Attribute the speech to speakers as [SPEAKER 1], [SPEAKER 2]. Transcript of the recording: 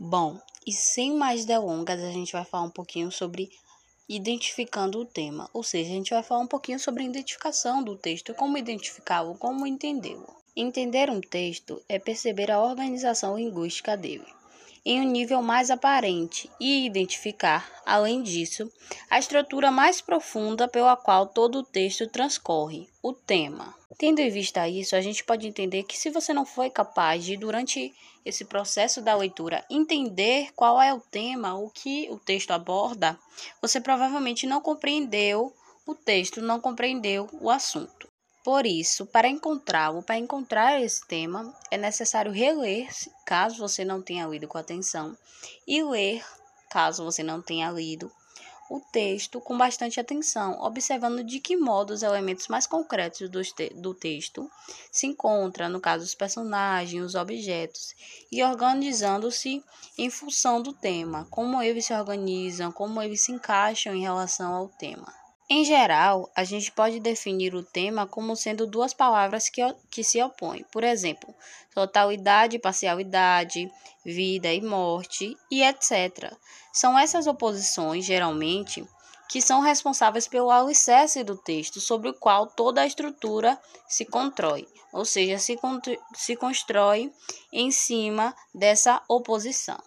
[SPEAKER 1] Bom, e sem mais delongas, a gente vai falar um pouquinho sobre identificando o tema, ou seja, a gente vai falar um pouquinho sobre a identificação do texto, como identificá-lo, como entendê-lo. Entender um texto é perceber a organização linguística dele em um nível mais aparente e identificar, além disso, a estrutura mais profunda pela qual todo o texto transcorre, o tema. Tendo em vista isso, a gente pode entender que se você não foi capaz de, durante esse processo da leitura, entender qual é o tema, o que o texto aborda, você provavelmente não compreendeu o texto, não compreendeu o assunto. Por isso, para encontrá-lo, para encontrar esse tema, é necessário reler, caso você não tenha lido com atenção, e ler, caso você não tenha lido, o texto com bastante atenção, observando de que modo os elementos mais concretos do, te do texto se encontram, no caso, os personagens, os objetos, e organizando-se em função do tema, como eles se organizam, como eles se encaixam em relação ao tema. Em geral, a gente pode definir o tema como sendo duas palavras que, que se opõem. Por exemplo, totalidade e parcialidade, vida e morte e etc. São essas oposições, geralmente, que são responsáveis pelo alicerce do texto, sobre o qual toda a estrutura se constrói, ou seja, se, se constrói em cima dessa oposição.